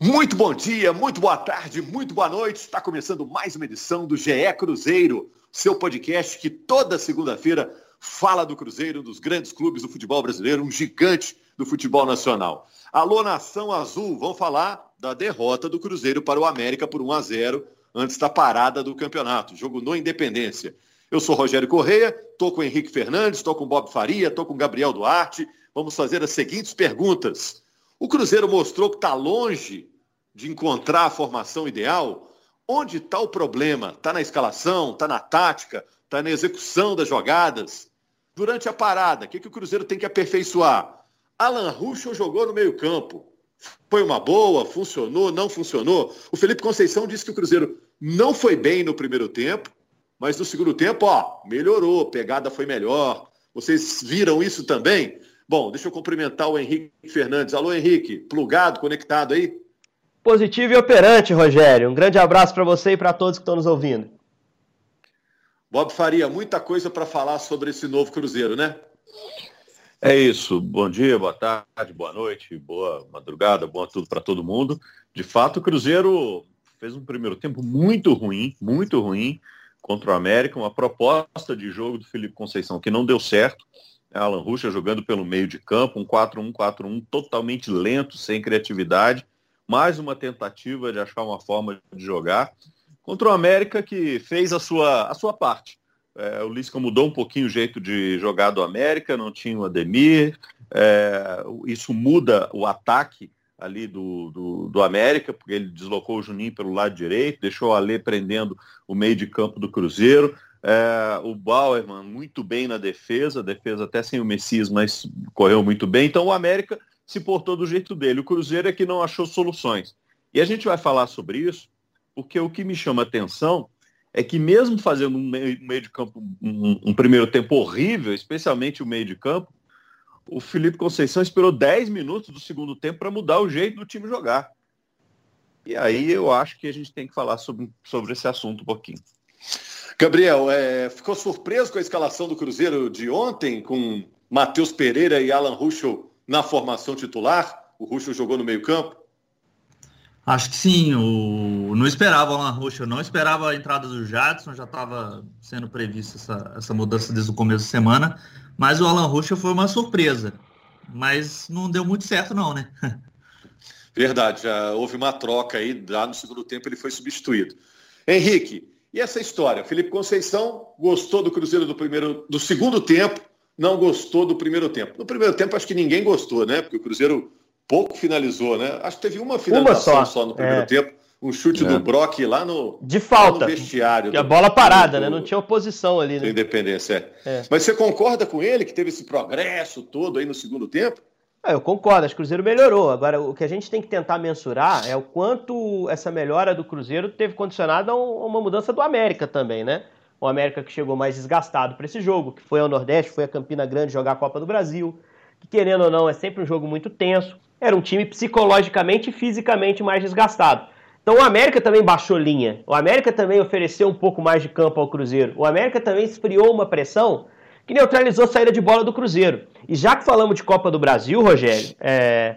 Muito bom dia, muito boa tarde, muito boa noite. Está começando mais uma edição do GE Cruzeiro, seu podcast que toda segunda-feira fala do Cruzeiro, dos grandes clubes do futebol brasileiro, um gigante do futebol nacional. Alô, Nação Azul, vamos falar da derrota do Cruzeiro para o América por 1 a 0 antes da parada do campeonato, jogo no Independência. Eu sou Rogério Correia, estou com Henrique Fernandes, estou com Bob Faria, estou com Gabriel Duarte. Vamos fazer as seguintes perguntas. O Cruzeiro mostrou que está longe de encontrar a formação ideal. Onde está o problema? Está na escalação? Está na tática? Está na execução das jogadas? Durante a parada, o que, que o Cruzeiro tem que aperfeiçoar? Alan Ruschel jogou no meio campo. Foi uma boa? Funcionou? Não funcionou? O Felipe Conceição disse que o Cruzeiro não foi bem no primeiro tempo, mas no segundo tempo, ó, melhorou, pegada foi melhor. Vocês viram isso também? Bom, deixa eu cumprimentar o Henrique Fernandes. Alô, Henrique, plugado, conectado aí? Positivo e operante, Rogério. Um grande abraço para você e para todos que estão nos ouvindo. Bob Faria, muita coisa para falar sobre esse novo Cruzeiro, né? É isso. Bom dia, boa tarde, boa noite, boa madrugada, boa tudo para todo mundo. De fato, o Cruzeiro fez um primeiro tempo muito ruim, muito ruim contra o América, uma proposta de jogo do Felipe Conceição que não deu certo. Alan Ruxa jogando pelo meio de campo, um 4-1-4-1 totalmente lento, sem criatividade. Mais uma tentativa de achar uma forma de jogar contra o América que fez a sua, a sua parte. É, o Lisca mudou um pouquinho o jeito de jogar do América, não tinha o Ademir. É, isso muda o ataque ali do, do, do, América, porque ele deslocou o Juninho pelo lado direito, deixou o Alê prendendo o meio de campo do Cruzeiro. É, o Bauerman muito bem na defesa, defesa até sem o Messias, mas correu muito bem. Então o América se portou do jeito dele. O Cruzeiro é que não achou soluções. E a gente vai falar sobre isso, porque o que me chama atenção é que mesmo fazendo um meio, meio de campo, um, um, primeiro tempo horrível, especialmente o meio de campo, o Felipe Conceição esperou 10 minutos do segundo tempo para mudar o jeito do time jogar. E aí eu acho que a gente tem que falar sobre, sobre esse assunto um pouquinho. Gabriel, é, ficou surpreso com a escalação do Cruzeiro de ontem, com Matheus Pereira e Alan Ruschel na formação titular? O Ruschel jogou no meio campo? Acho que sim. O... Não esperava o Alan Ruschel, não esperava a entrada do Jadson, já estava sendo prevista essa, essa mudança desde o começo da semana, mas o Alan Ruschel foi uma surpresa. Mas não deu muito certo não, né? Verdade, já houve uma troca aí, lá no segundo tempo ele foi substituído. Henrique, e essa história? Felipe Conceição gostou do Cruzeiro do primeiro, do segundo tempo, não gostou do primeiro tempo. No primeiro tempo acho que ninguém gostou, né? Porque o Cruzeiro pouco finalizou, né? Acho que teve uma finalização uma só. só. no primeiro é. tempo. Um chute é. do Brock lá no, de falta. no vestiário. Que a bola parada, do, né? Não tinha oposição ali, né? Independência, é. é. Mas você concorda com ele que teve esse progresso todo aí no segundo tempo? Ah, eu concordo, acho que o Cruzeiro melhorou. Agora, o que a gente tem que tentar mensurar é o quanto essa melhora do Cruzeiro teve condicionado a uma mudança do América também, né? O América que chegou mais desgastado para esse jogo, que foi ao Nordeste, foi a Campina Grande jogar a Copa do Brasil, que querendo ou não é sempre um jogo muito tenso. Era um time psicologicamente e fisicamente mais desgastado. Então o América também baixou linha. O América também ofereceu um pouco mais de campo ao Cruzeiro. O América também esfriou uma pressão que neutralizou a saída de bola do Cruzeiro. E já que falamos de Copa do Brasil, Rogério, é,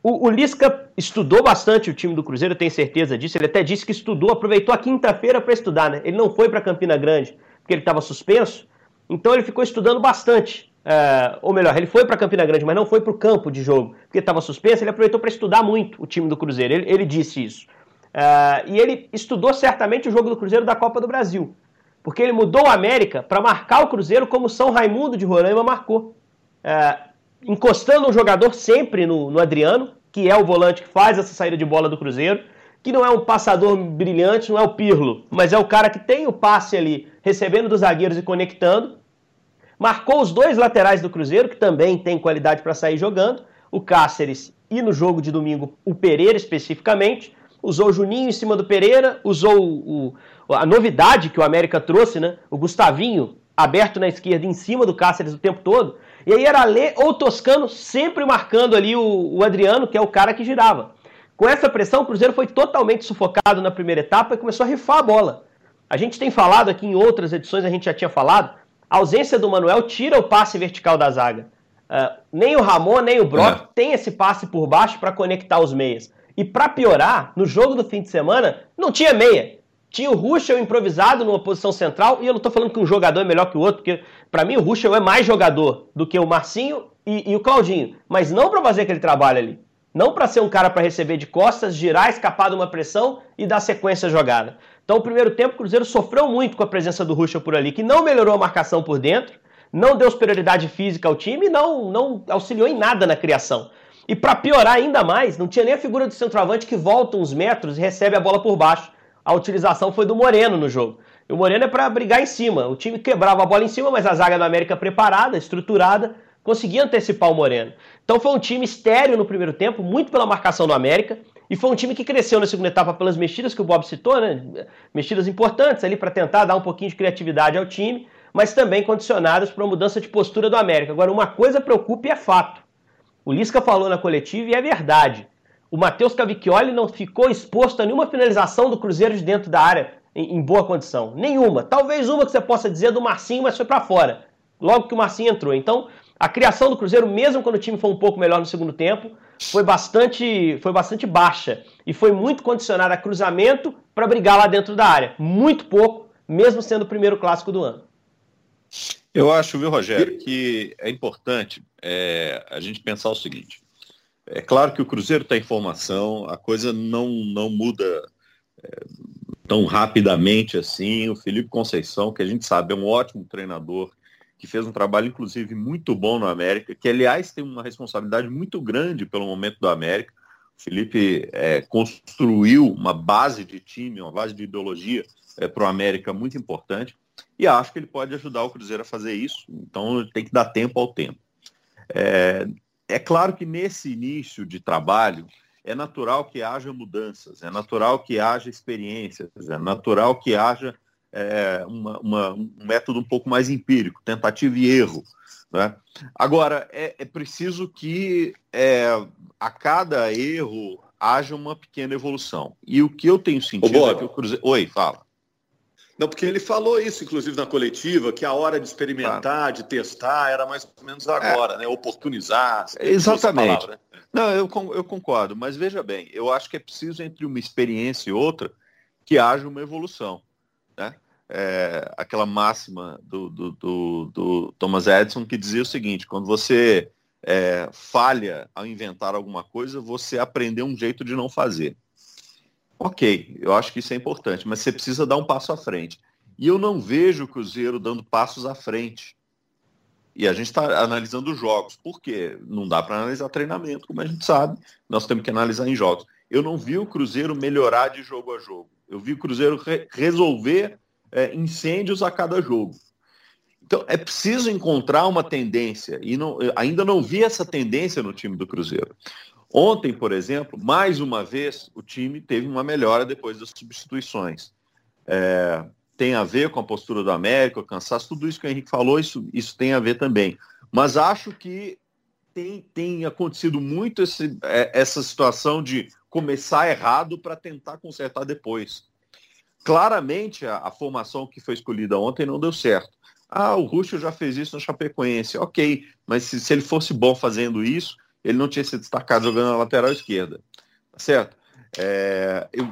o, o, Lisca estudou bastante o time do Cruzeiro, tenho certeza disso. Ele até disse que estudou, aproveitou a quinta-feira para estudar, né? Ele não foi para Campina Grande porque ele estava suspenso, então ele ficou estudando bastante. É, ou melhor, ele foi para Campina Grande, mas não foi para o campo de jogo, porque estava suspenso. Ele aproveitou para estudar muito o time do Cruzeiro. Ele, ele disse isso. É, e ele estudou certamente o jogo do Cruzeiro da Copa do Brasil porque ele mudou o América para marcar o Cruzeiro como São Raimundo de Roraima marcou. É, encostando um jogador sempre no, no, Adriano, que é o volante que faz essa saída de bola do Cruzeiro, que não é um passador brilhante, não é o Pirlo, mas é o cara que tem o passe ali, recebendo dos zagueiros e conectando. Marcou os dois laterais do Cruzeiro, que também tem qualidade para sair jogando, o Cáceres e no jogo de domingo o Pereira especificamente. Usou o Juninho em cima do Pereira, usou o, a novidade que o América trouxe, né? O Gustavinho aberto na esquerda em cima do Cáceres o tempo todo. E aí era Lê ou Toscano sempre marcando ali o, o Adriano, que é o cara que girava. Com essa pressão, o Cruzeiro foi totalmente sufocado na primeira etapa e começou a rifar a bola. A gente tem falado aqui em outras edições, a gente já tinha falado, a ausência do Manuel tira o passe vertical da zaga. Uh, nem o Ramon, nem o Brock é. tem esse passe por baixo para conectar os meias. E para piorar, no jogo do fim de semana, não tinha meia. Tinha o Ruschel improvisado numa posição central, e eu não estou falando que um jogador é melhor que o outro, porque para mim o Ruschel é mais jogador do que o Marcinho e, e o Claudinho, mas não para fazer aquele trabalho ali. Não para ser um cara para receber de costas, girar, escapar de uma pressão e dar sequência à jogada. Então, o primeiro tempo, o Cruzeiro sofreu muito com a presença do Ruschel por ali, que não melhorou a marcação por dentro, não deu superioridade física ao time e não, não auxiliou em nada na criação. E para piorar ainda mais, não tinha nem a figura do centroavante que volta uns metros e recebe a bola por baixo. A utilização foi do Moreno no jogo. E o Moreno é para brigar em cima. O time quebrava a bola em cima, mas a zaga do América preparada, estruturada, conseguia antecipar o Moreno. Então foi um time estéreo no primeiro tempo, muito pela marcação do América, e foi um time que cresceu na segunda etapa pelas mexidas que o Bob citou, né? Mexidas importantes ali para tentar dar um pouquinho de criatividade ao time, mas também condicionadas por uma mudança de postura do América. Agora, uma coisa preocupa e é fato. O Lisca falou na coletiva e é verdade. O Matheus Cavicchioli não ficou exposto a nenhuma finalização do Cruzeiro de dentro da área em, em boa condição. Nenhuma. Talvez uma que você possa dizer do Marcinho, mas foi para fora. Logo que o Marcinho entrou. Então, a criação do Cruzeiro, mesmo quando o time foi um pouco melhor no segundo tempo, foi bastante, foi bastante baixa e foi muito condicionada a cruzamento para brigar lá dentro da área. Muito pouco, mesmo sendo o primeiro clássico do ano. Eu acho, viu, Rogério, que é importante é, a gente pensar o seguinte. É claro que o Cruzeiro está em formação, a coisa não, não muda é, tão rapidamente assim. O Felipe Conceição, que a gente sabe é um ótimo treinador, que fez um trabalho, inclusive, muito bom no América, que, aliás, tem uma responsabilidade muito grande pelo momento do América. O Felipe é, construiu uma base de time, uma base de ideologia é, para o América muito importante, e acho que ele pode ajudar o Cruzeiro a fazer isso, então tem que dar tempo ao tempo. É, é claro que nesse início de trabalho, é natural que haja mudanças, é natural que haja experiências, é natural que haja é, uma, uma, um método um pouco mais empírico, tentativa e erro. Né? Agora, é, é preciso que é, a cada erro haja uma pequena evolução. E o que eu tenho sentido Ô, é que o Cruzeiro... Oi, fala. Não, porque ele falou isso, inclusive, na coletiva, que a hora de experimentar, claro. de testar, era mais ou menos agora, é. né? Oportunizar. Exatamente. Palavra, né? Não, eu, eu concordo, mas veja bem, eu acho que é preciso, entre uma experiência e outra, que haja uma evolução né? É, aquela máxima do, do, do, do, Thomas Edison que dizia o seguinte, quando você é, falha ao inventar alguma coisa, você aprendeu um jeito de não fazer. Ok, eu acho que isso é importante, mas você precisa dar um passo à frente. E eu não vejo o Cruzeiro dando passos à frente. E a gente está analisando jogos. Por quê? Não dá para analisar treinamento, como a gente sabe. Nós temos que analisar em jogos. Eu não vi o Cruzeiro melhorar de jogo a jogo. Eu vi o Cruzeiro re resolver é, incêndios a cada jogo. Então, é preciso encontrar uma tendência, e não, ainda não vi essa tendência no time do Cruzeiro. Ontem, por exemplo, mais uma vez, o time teve uma melhora depois das substituições. É, tem a ver com a postura do América, o cansaço, tudo isso que o Henrique falou, isso, isso tem a ver também. Mas acho que tem, tem acontecido muito esse, é, essa situação de começar errado para tentar consertar depois. Claramente, a, a, formação que foi escolhida ontem não deu certo. Ah, o Russo já fez isso no Chapecoense. Ok, mas se, se ele fosse bom fazendo isso, ele não tinha se destacado jogando na lateral esquerda. Tá certo? É, eu,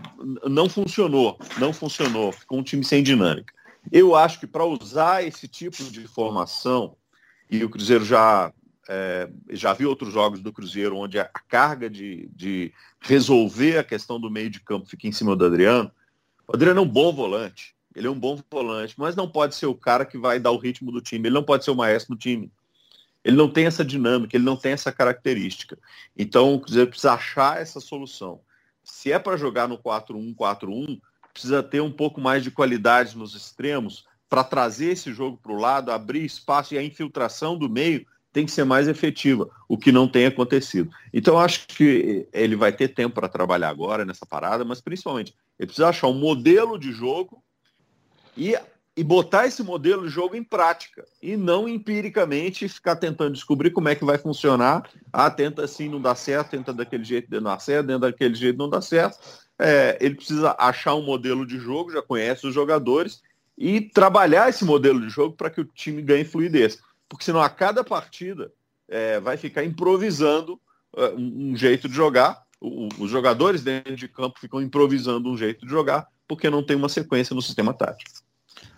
não funcionou, não funcionou. Ficou um time sem dinâmica. Eu acho que para usar esse tipo de formação, e o Cruzeiro já é, já vi outros jogos do Cruzeiro onde a, carga de, de resolver a questão do meio de campo fica em cima do Adriano. O Adriano é um bom volante. Ele é um bom volante, mas não pode ser o cara que vai dar o ritmo do time. Ele não pode ser o maestro do time. Ele não tem essa dinâmica, ele não tem essa característica. Então, o precisa achar essa solução. Se é para jogar no 4-1-4-1, precisa ter um pouco mais de qualidade nos extremos para trazer esse jogo para o lado, abrir espaço e a infiltração do meio tem que ser mais efetiva, o que não tem acontecido. Então, acho que ele vai ter tempo para trabalhar agora nessa parada, mas principalmente, ele precisa achar um modelo de jogo e, e botar esse modelo de jogo em prática, e não empiricamente ficar tentando descobrir como é que vai funcionar. Ah, tenta assim, não dá certo, tenta daquele jeito, não dá certo, tenta daquele jeito, não dá certo. É, ele precisa achar um modelo de jogo, já conhece os jogadores, e trabalhar esse modelo de jogo para que o time ganhe fluidez porque senão a cada partida é, vai ficar improvisando uh, um, jeito de jogar O, os jogadores dentro de campo ficam improvisando um jeito de jogar porque não tem uma sequência no sistema tático.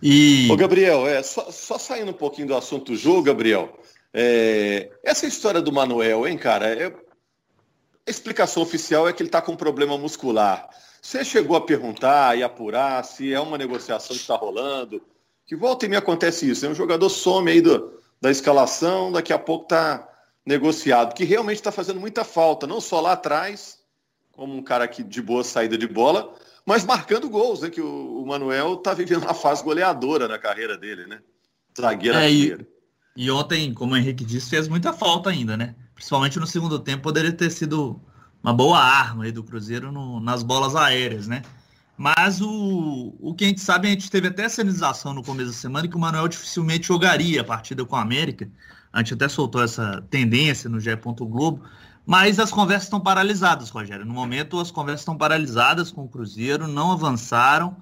E... Ô, Gabriel, é, só, só saindo um pouquinho do assunto jogo, Gabriel, é, essa história do Manuel, hein, cara? É, a explicação oficial é que ele está com um problema muscular. Você chegou a perguntar e apurar se é uma negociação que está rolando? Que volta e me acontece isso. Né? Um jogador some aí do, da escalação, daqui a pouco está negociado, que realmente está fazendo muita falta, não só lá atrás, como um cara que de boa saída de bola, mas marcando gols, né? Que o, o Manuel está vivendo uma fase goleadora na carreira dele, né? Zagueiro é, e, e ontem, como o Henrique disse, fez muita falta ainda, né? Principalmente no segundo tempo, poderia ter sido uma boa arma aí do Cruzeiro no, nas bolas aéreas, né? Mas o, o que a gente sabe, a gente teve até a sinalização no começo da semana que o Manuel dificilmente jogaria a partida com a América. A gente até soltou essa tendência no GE. Globo. Mas as conversas estão paralisadas, Rogério. No momento, as conversas estão paralisadas com o Cruzeiro, não avançaram.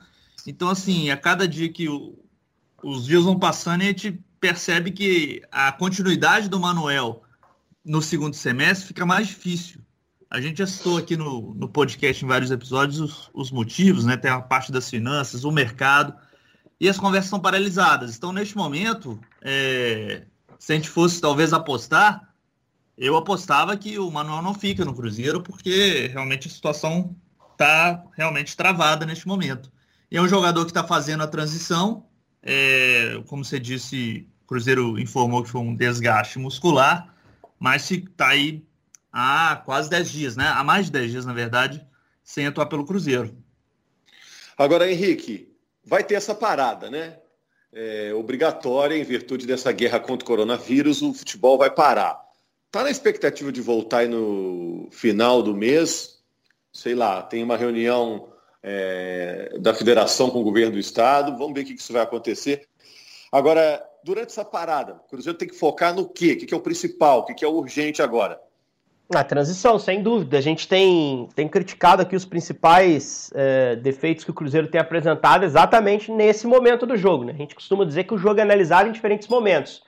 Então, assim, a cada dia que o, os dias vão passando, a gente percebe que a continuidade do Manuel no segundo semestre fica mais difícil. A gente já citou aqui no, no podcast em vários episódios os, os motivos, né? Tem a parte das finanças, o mercado, e as conversas são paralisadas. Então, neste momento, é, se a gente fosse talvez apostar, eu apostava que o Manuel não fica no Cruzeiro, porque realmente a situação está realmente travada neste momento. E é um jogador que está fazendo a transição, é, como você disse, o Cruzeiro informou que foi um desgaste muscular, mas se está aí há quase 10 dias, né? Há mais de 10 dias, na verdade, sem atuar pelo Cruzeiro. Agora, Henrique, vai ter essa parada, né? É, obrigatória em virtude dessa guerra contra o coronavírus, o futebol vai parar. Tá na expectativa de voltar aí no final do mês? Sei lá, tem uma reunião é, da federação com o governo do estado, vamos ver o que isso vai acontecer. Agora, durante essa parada, o Cruzeiro tem que focar no quê? O que é o principal? O que é o urgente agora? A transição, sem dúvida. A gente tem, tem criticado aqui os principais é, defeitos que o Cruzeiro tem apresentado exatamente nesse momento do jogo. Né? A gente costuma dizer que o jogo é analisado em diferentes momentos.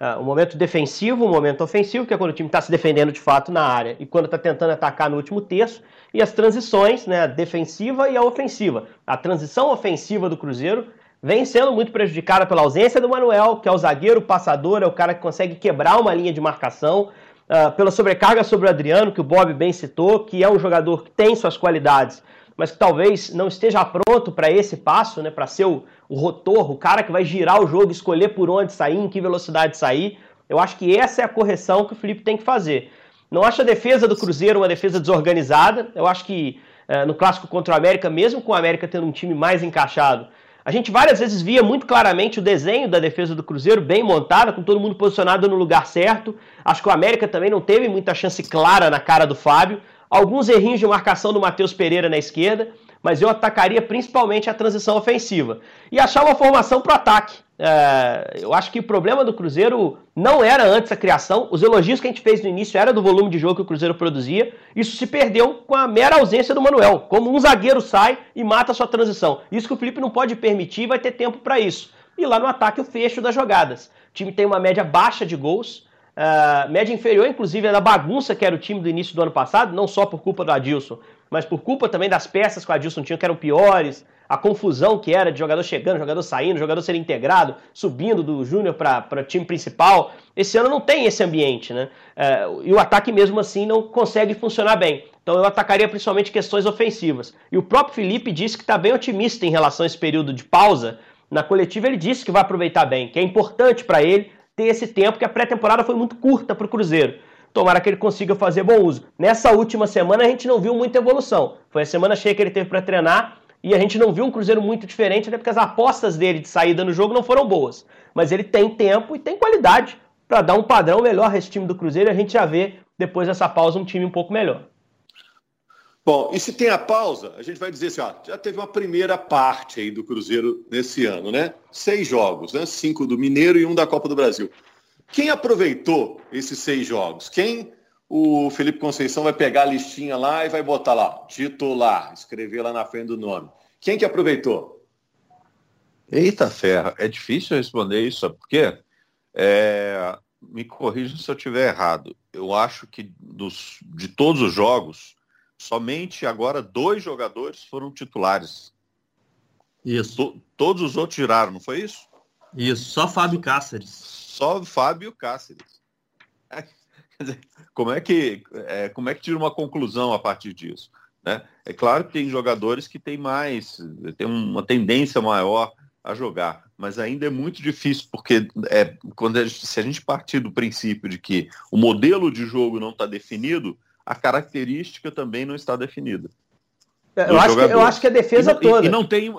Uh, um momento defensivo, um momento ofensivo, que é quando o time está se defendendo de fato na área e quando está tentando atacar no último terço, e as transições, né, a defensiva e a ofensiva. A transição ofensiva do Cruzeiro vem sendo muito prejudicada pela ausência do Manuel, que é o zagueiro passador, é o cara que consegue quebrar uma linha de marcação, uh, pela sobrecarga sobre o Adriano, que o Bob bem citou, que é um jogador que tem suas qualidades, mas que talvez não esteja pronto para esse passo, né, para ser o, o rotor, o cara que vai girar o jogo, escolher por onde sair, em que velocidade sair. Eu acho que essa é a correção que o Felipe tem que fazer. Não acho a defesa do Cruzeiro uma defesa desorganizada. Eu acho que uh, no clássico contra o América, mesmo com o América tendo um time mais encaixado, a gente várias vezes via muito claramente o desenho da defesa do Cruzeiro bem montada, com todo mundo posicionado no lugar certo. Acho que o América também não teve muita chance clara na cara do Fábio. Alguns errinhos de marcação do Matheus Pereira na esquerda, mas eu atacaria principalmente a transição ofensiva. E achar uma formação para o ataque. É, eu acho que o problema do Cruzeiro não era antes a criação. Os elogios que a gente fez no início era do volume de jogo que o Cruzeiro produzia. Isso se perdeu com a mera ausência do Manuel. Como um zagueiro sai e mata a sua transição. Isso que o Felipe não pode permitir vai ter tempo para isso. E lá no ataque o fecho das jogadas. O time tem uma média baixa de gols. Uh, média inferior, inclusive, da bagunça que era o time do início do ano passado, não só por culpa do Adilson, mas por culpa também das peças que o Adilson tinha que eram piores, a confusão que era de jogador chegando, jogador saindo, jogador sendo integrado, subindo do júnior para o time principal. Esse ano não tem esse ambiente, né? É, e o ataque mesmo assim não consegue funcionar bem. Então eu atacaria principalmente questões ofensivas. E o próprio Felipe disse que está bem otimista em relação a esse período de pausa. Na coletiva ele disse que vai aproveitar bem, que é importante para ele ter esse tempo, que a pré-temporada foi muito curta para o Cruzeiro. Tomara que ele consiga fazer bom uso. Nessa última semana a gente não viu muita evolução. Foi a semana cheia que ele teve para treinar e a gente não viu um Cruzeiro muito diferente, até porque as apostas dele de saída no jogo não foram boas. Mas ele tem tempo e tem qualidade para dar um padrão melhor a esse time do Cruzeiro e a gente já vê depois dessa pausa um time um pouco melhor. Bom, e se tem a pausa, a gente vai dizer assim, ó, já teve uma primeira parte aí do Cruzeiro nesse ano, né? Seis jogos, né? Cinco do Mineiro e um da Copa do Brasil. Quem aproveitou esses seis jogos? Quem o Felipe Conceição vai pegar a listinha lá e vai botar lá, titular, escrever lá na frente do nome. Quem que aproveitou? Eita ferra, é difícil responder isso, sabe por quê? É, me corrija se eu estiver errado. Eu acho que dos, de todos os jogos, somente agora dois jogadores foram titulares. Isso. To, todos os outros giraram, não foi isso? Isso, só Fábio Cáceres. Só Fábio Cáceres. É, como é que é, como é que tira uma conclusão a partir disso? Né? É claro que tem jogadores que têm mais, tem uma tendência maior a jogar, mas ainda é muito difícil, porque é, quando a gente, se a gente partir do princípio de que o modelo de jogo não está definido, a característica também não está definida. É, eu, acho que, eu acho que, a defesa e, toda. E, e, não tem,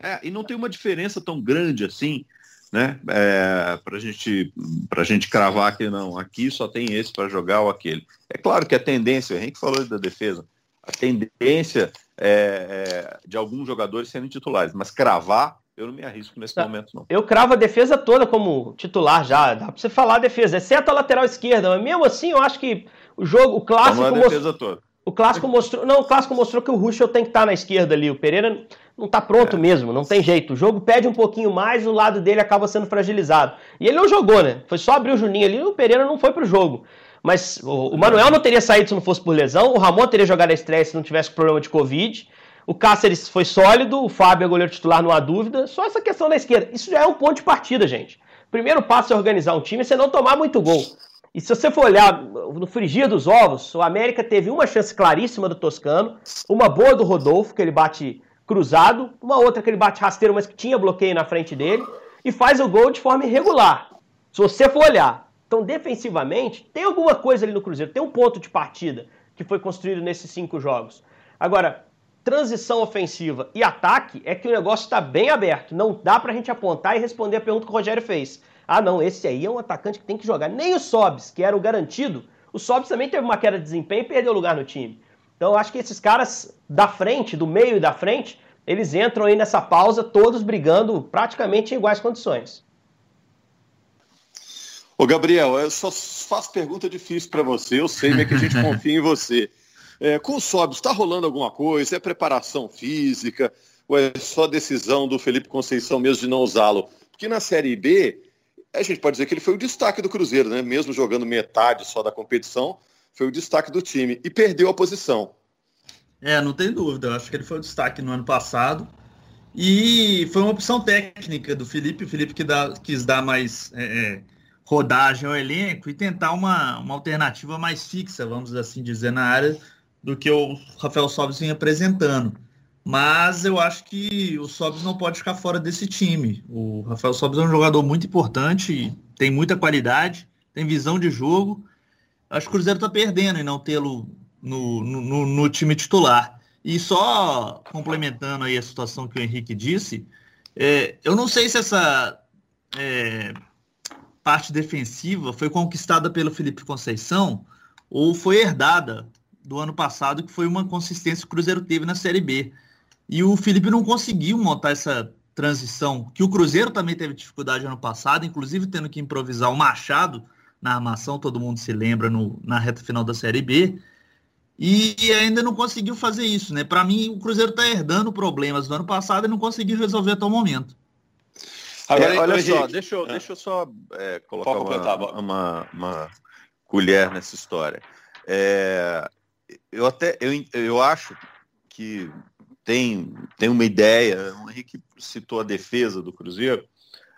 é, e não tem uma diferença tão grande assim, né? É, para a gente, a gente cravar que não, aqui só tem esse para jogar ou aquele. É claro que a tendência, o Henrique falou da defesa, a tendência é, é, de alguns jogadores serem titulares, mas cravar eu não me arrisco nesse tá. momento, não. Eu cravo a defesa toda como titular já. Dá pra você falar a defesa, exceto a lateral esquerda. Mas mesmo assim, eu acho que o jogo, o clássico. Não a defesa toda. O clássico mostrou. Não, o clássico mostrou que o Ruschel tem que estar tá na esquerda ali. O Pereira não está pronto é. mesmo, não tem jeito. O jogo pede um pouquinho mais, o lado dele acaba sendo fragilizado. E ele não jogou, né? Foi só abrir o Juninho ali e o Pereira não foi pro jogo. Mas o, o Manuel não teria saído se não fosse por lesão, o Ramon teria jogado a estreia se não tivesse problema de Covid. O Cáceres foi sólido, o Fábio é goleiro titular, não há dúvida. Só essa questão da esquerda. Isso já é um ponto de partida, gente. Primeiro passo é organizar um time e você não tomar muito gol. E se você for olhar no frigir dos ovos, o América teve uma chance claríssima do Toscano, uma boa do Rodolfo, que ele bate cruzado, uma outra que ele bate rasteiro, mas que tinha bloqueio na frente dele, e faz o gol de forma irregular. Se você for olhar, então, defensivamente, tem alguma coisa ali no Cruzeiro, tem um ponto de partida que foi construído nesses cinco jogos. Agora, transição ofensiva e ataque é que o negócio está bem aberto. Não dá para a gente apontar e responder a pergunta que o Rogério fez. Ah, não, esse aí é um atacante que tem que jogar. Nem o Sobs, que era o garantido, o Sobs também teve uma queda de desempenho e perdeu lugar no time. Então, eu acho que esses caras da frente, do meio e da frente, eles entram aí nessa pausa, todos brigando praticamente em iguais condições. Ô, Gabriel, eu só faço pergunta difícil para você, eu sei, mas é que a gente confia em você. É, com o Sobs, está rolando alguma coisa? É preparação física? Ou é só decisão do Felipe Conceição mesmo de não usá-lo? Porque na Série B, a gente pode dizer que ele foi o destaque do Cruzeiro, né? Mesmo jogando metade só da competição, foi o destaque do time. E perdeu a posição. É, não tem dúvida. Eu acho que ele foi o destaque no ano passado. E foi uma opção técnica do Felipe. O Felipe que dá, quis dar mais. É, é rodagem ao elenco e tentar uma, uma alternativa mais fixa, vamos assim dizer, na área do que o Rafael Sobis vem apresentando. Mas eu acho que o Sobis não pode ficar fora desse time. O Rafael Sobis é um jogador muito importante, tem muita qualidade, tem visão de jogo. Acho que o Cruzeiro está perdendo em não tê-lo no, no, no, time titular. E só complementando aí a situação que o Henrique disse, é, eu não sei se essa é, parte defensiva foi conquistada pelo Felipe Conceição ou foi herdada do ano passado, que foi uma consistência que o Cruzeiro teve na Série B. E o Felipe não conseguiu montar essa transição, que o Cruzeiro também teve dificuldade ano passado, inclusive tendo que improvisar o Machado na armação, todo mundo se lembra no, na reta final da Série B. E ainda não conseguiu fazer isso, né? Para mim, o Cruzeiro está herdando problemas do ano passado e não conseguiu resolver até o momento. Agora, é, olha só, deixa eu, deixa eu só é, colocar uma, uma, uma, colher nessa história. É, eu até eu, eu acho que tem, tem uma ideia, o Henrique citou a defesa do Cruzeiro.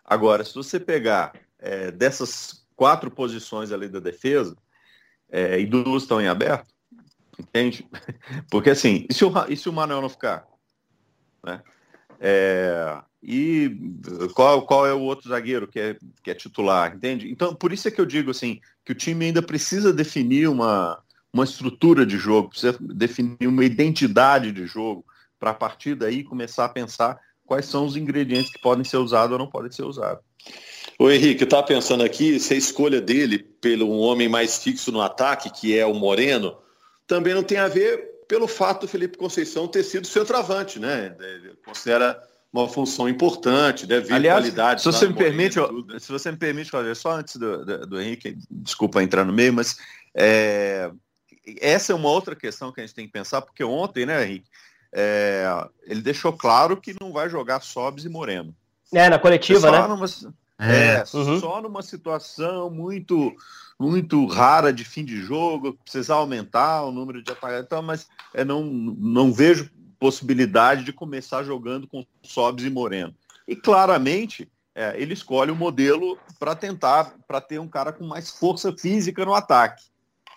Agora, se você pegar é, dessas quatro posições ali da defesa, é, e duas estão em aberto, entende? Porque assim, e se o, e se o Manuel não ficar? Né? É, e qual, qual é o outro zagueiro que é, que é titular, entende? Então, por isso é que eu digo assim, que o time ainda precisa definir uma, uma estrutura de jogo, precisa definir uma identidade de jogo, para a partir daí começar a pensar quais são os ingredientes que podem ser usados ou não podem ser usados. O Henrique, está pensando aqui se a escolha dele pelo um homem mais fixo no ataque, que é o Moreno, também não tem a ver pelo fato do Felipe Conceição ter sido centroavante, né? Considera uma função importante, deve vir Aliás, qualidade. Se você, me permite, se você me permite, Roger, só antes do, do, do, Henrique, desculpa entrar no meio, mas é, essa é uma outra questão que a gente tem que pensar, porque ontem, né, Henrique, é, ele deixou claro que não vai jogar Sobs e Moreno. É, na coletiva, pessoal, né? Não, mas, É, é uhum. só numa situação muito muito rara de fim de jogo, precisar aumentar o número de apagados, então, mas é, não, não vejo possibilidade de começar jogando com Sobs e Moreno. E claramente é, ele escolhe o modelo para tentar, para ter um cara com mais força física no ataque.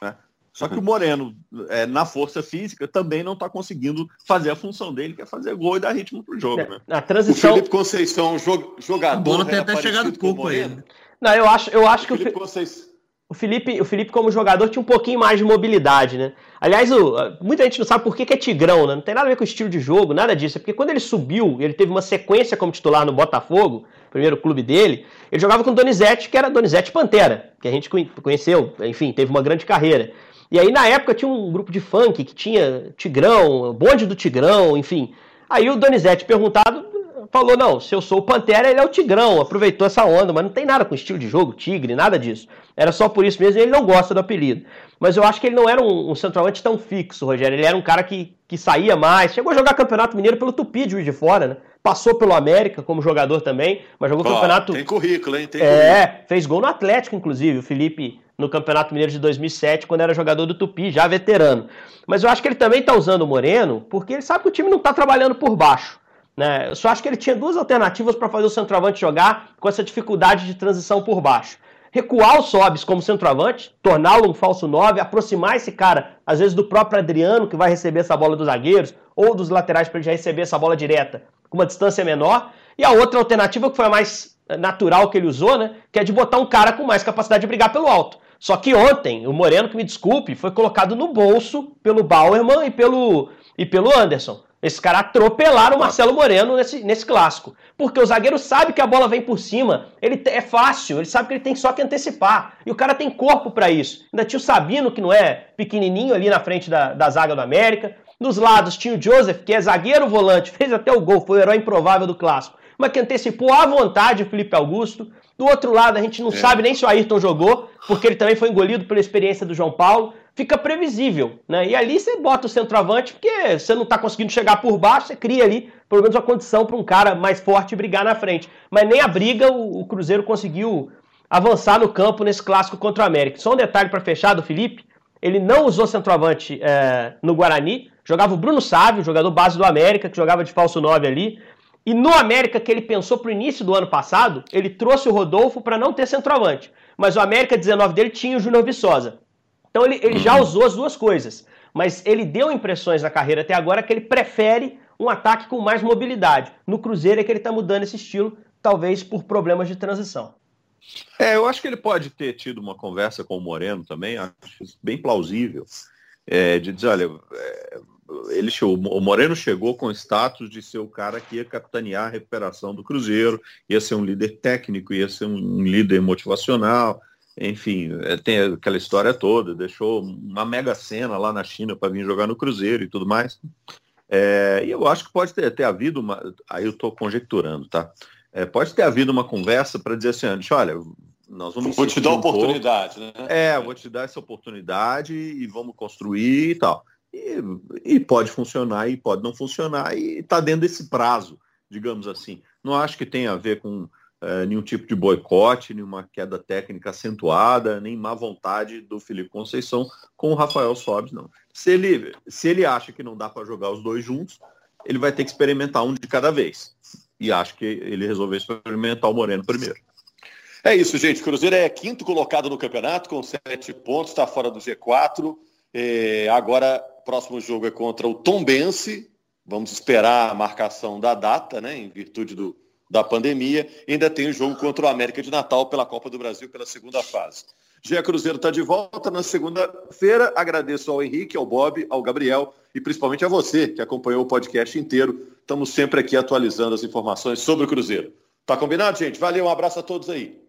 Né? Só que o Moreno, é, na força física, também não está conseguindo fazer a função dele, que é fazer gol e dar ritmo para o jogo. Né? Na transição... O Felipe Conceição, jogador. O Bono tem até chegado pouco aí. Não, eu acho, eu acho que o Felipe Conceição o Felipe, o Felipe, como jogador, tinha um pouquinho mais de mobilidade, né? Aliás, o, muita gente não sabe por que, que, é Tigrão, né? Não tem nada a ver com o estilo de jogo, nada disso. É porque quando ele subiu, ele teve uma sequência como titular no Botafogo, primeiro clube dele, ele jogava com Donizete, que era Donizete Pantera, que a gente conheceu, enfim, teve uma grande carreira. E aí, na época, tinha um grupo de funk que tinha Tigrão, bonde do Tigrão, enfim. Aí o Donizete, perguntado, falou: não, se eu sou o Pantera, ele é o Tigrão, aproveitou essa onda, mas não tem nada com estilo de jogo, Tigre, nada disso. Era só por isso mesmo, ele não gosta do apelido. Mas eu acho que ele não era um, um centroavante tão fixo, Rogério. Ele era um cara que, que saía mais. Chegou a jogar Campeonato Mineiro pelo Tupi de Juiz de Fora, né? Passou pelo América como jogador também, mas jogou campeonato. Tem currículo, hein? Tem é, currículo. fez gol no Atlético, inclusive, o Felipe, no Campeonato Mineiro de 2007, quando era jogador do Tupi, já veterano. Mas eu acho que ele também está usando o Moreno, porque ele sabe que o time não está trabalhando por baixo. Né? Eu só acho que ele tinha duas alternativas para fazer o centroavante jogar com essa dificuldade de transição por baixo. Recuar o Sobis como centroavante, torná-lo um falso 9, aproximar esse cara, às vezes do próprio Adriano, que vai receber essa bola dos zagueiros, ou dos laterais para ele já receber essa bola direta com uma distância menor. E a outra alternativa, que foi a mais natural que ele usou, né? Que é de botar um cara com mais capacidade de brigar pelo alto. Só que ontem, o Moreno, que me desculpe, foi colocado no bolso pelo Bauerman e pelo, e pelo Anderson. Esses caras atropelaram o Marcelo Moreno nesse, nesse clássico. Porque o zagueiro sabe que a bola vem por cima, ele é fácil, ele sabe que ele tem só que antecipar. E o cara tem corpo para isso. Ainda tinha o Sabino, que não é pequenininho ali na frente da, da zaga do América. Dos lados tinha o Joseph, que é zagueiro volante, fez até o gol, foi o herói improvável do clássico. Mas que antecipou à vontade o Felipe Augusto. Do outro lado, a gente não é. sabe nem se o Ayrton jogou, porque ele também foi engolido pela experiência do João Paulo fica previsível. Né? E ali você bota o centroavante, porque você não está conseguindo chegar por baixo, você cria ali pelo menos uma condição para um cara mais forte brigar na frente. Mas nem a briga o, o, Cruzeiro conseguiu avançar no campo nesse clássico contra o América. Só um detalhe para fechar do Felipe: ele não usou centroavante é, no Guarani, jogava o Bruno Sávio, jogador base do América, que jogava de falso 9 ali. E no América, que ele pensou para o início do ano passado, ele trouxe o Rodolfo para não ter centroavante. Mas o América 19 dele tinha o Júnior Viçosa. Então ele, ele já uhum. usou as duas coisas. Mas ele deu impressões na carreira até agora que ele prefere um ataque com mais mobilidade. No Cruzeiro é que ele está mudando esse estilo, talvez por problemas de transição. É, eu acho que ele pode ter tido uma conversa com o Moreno também, acho bem plausível, é, de dizer, olha, é, ele, o Moreno chegou com o status de ser o cara que ia capitanear a recuperação do Cruzeiro, ia ser um líder técnico, ia ser um líder motivacional, enfim, é, tem aquela história toda, deixou uma mega cena lá na China para vir jogar no Cruzeiro e tudo mais. É, e eu acho que pode ter, ter havido uma. Aí eu estou conjecturando, tá? É, pode ter havido uma conversa para dizer assim, antes, olha, nós vamos. Vou te dar um oportunidade, pouco. né? É, vou te dar essa oportunidade e vamos construir e tal. E, e pode funcionar e pode não funcionar, e está dentro desse prazo, digamos assim. Não acho que tenha a ver com é, nenhum tipo de boicote, nenhuma queda técnica acentuada, nem má vontade do Felipe Conceição com o Rafael Sobes, não. Se ele, se ele acha que não dá para jogar os dois juntos, ele vai ter que experimentar um de cada vez. E acho que ele resolveu experimentar o Moreno primeiro. É isso, gente. Cruzeiro é quinto colocado no campeonato, com sete pontos, está fora do G4. É, agora, próximo jogo é contra o Tombense. Vamos esperar a marcação da data, né? Em virtude do, da pandemia. ainda tem o jogo contra o América de Natal pela Copa do Brasil pela segunda fase. Gé Cruzeiro está de volta na segunda-feira. Agradeço ao Henrique, ao Bob, ao Gabriel e principalmente a você que acompanhou o podcast inteiro. Estamos sempre aqui atualizando as informações sobre o Cruzeiro. Tá combinado, gente? Valeu, um abraço a todos aí.